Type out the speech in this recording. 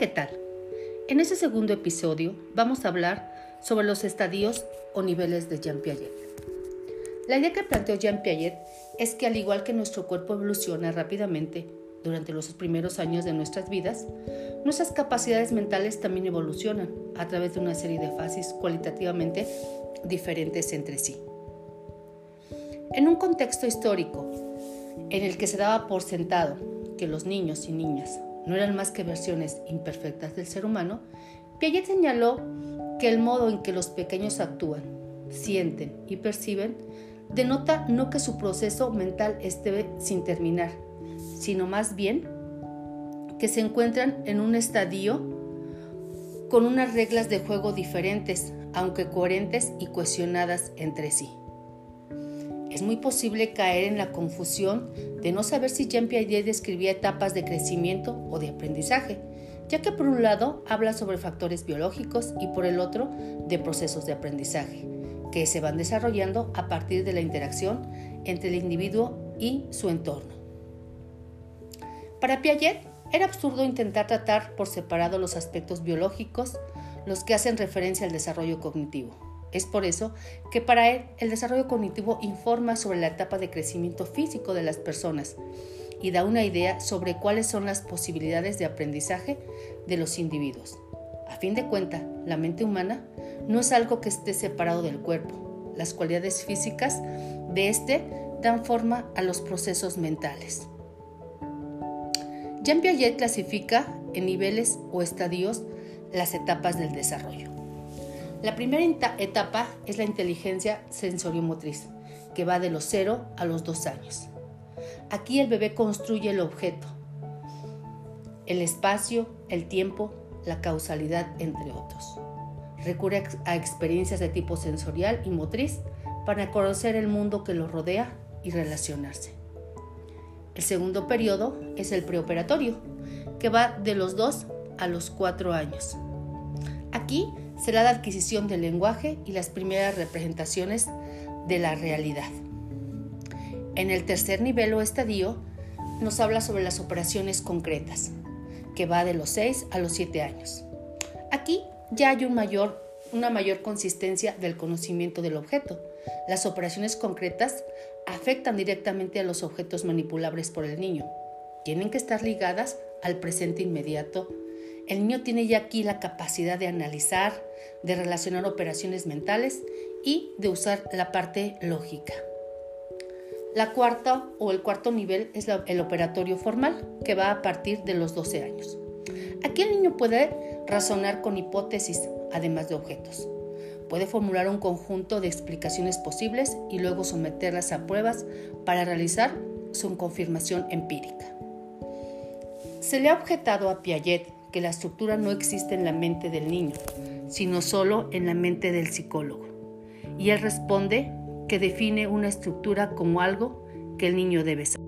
¿qué tal? En este segundo episodio vamos a hablar sobre los estadios o niveles de Jean Piaget. La idea que planteó Jean Piaget es que al igual que nuestro cuerpo evoluciona rápidamente durante los primeros años de nuestras vidas, nuestras capacidades mentales también evolucionan a través de una serie de fases cualitativamente diferentes entre sí. En un contexto histórico en el que se daba por sentado que los niños y niñas no eran más que versiones imperfectas del ser humano, Piaget señaló que el modo en que los pequeños actúan, sienten y perciben denota no que su proceso mental esté sin terminar, sino más bien que se encuentran en un estadio con unas reglas de juego diferentes, aunque coherentes y cohesionadas entre sí. Es muy posible caer en la confusión de no saber si Jean Piaget describía etapas de crecimiento o de aprendizaje, ya que por un lado habla sobre factores biológicos y por el otro de procesos de aprendizaje, que se van desarrollando a partir de la interacción entre el individuo y su entorno. Para Piaget era absurdo intentar tratar por separado los aspectos biológicos, los que hacen referencia al desarrollo cognitivo es por eso que para él el desarrollo cognitivo informa sobre la etapa de crecimiento físico de las personas y da una idea sobre cuáles son las posibilidades de aprendizaje de los individuos. A fin de cuentas, la mente humana no es algo que esté separado del cuerpo. Las cualidades físicas de este dan forma a los procesos mentales. Jean Piaget clasifica en niveles o estadios las etapas del desarrollo. La primera etapa es la inteligencia sensoriomotriz, que va de los 0 a los 2 años. Aquí el bebé construye el objeto, el espacio, el tiempo, la causalidad, entre otros. Recurre a experiencias de tipo sensorial y motriz para conocer el mundo que lo rodea y relacionarse. El segundo periodo es el preoperatorio, que va de los 2 a los 4 años. Aquí será la adquisición del lenguaje y las primeras representaciones de la realidad. En el tercer nivel o estadio nos habla sobre las operaciones concretas, que va de los 6 a los 7 años. Aquí ya hay una mayor consistencia del conocimiento del objeto. Las operaciones concretas afectan directamente a los objetos manipulables por el niño. Tienen que estar ligadas al presente inmediato el niño tiene ya aquí la capacidad de analizar, de relacionar operaciones mentales y de usar la parte lógica. La cuarta o el cuarto nivel es el operatorio formal, que va a partir de los 12 años. Aquí el niño puede razonar con hipótesis, además de objetos. Puede formular un conjunto de explicaciones posibles y luego someterlas a pruebas para realizar su confirmación empírica. Se le ha objetado a Piaget que la estructura no existe en la mente del niño, sino solo en la mente del psicólogo. Y él responde que define una estructura como algo que el niño debe saber.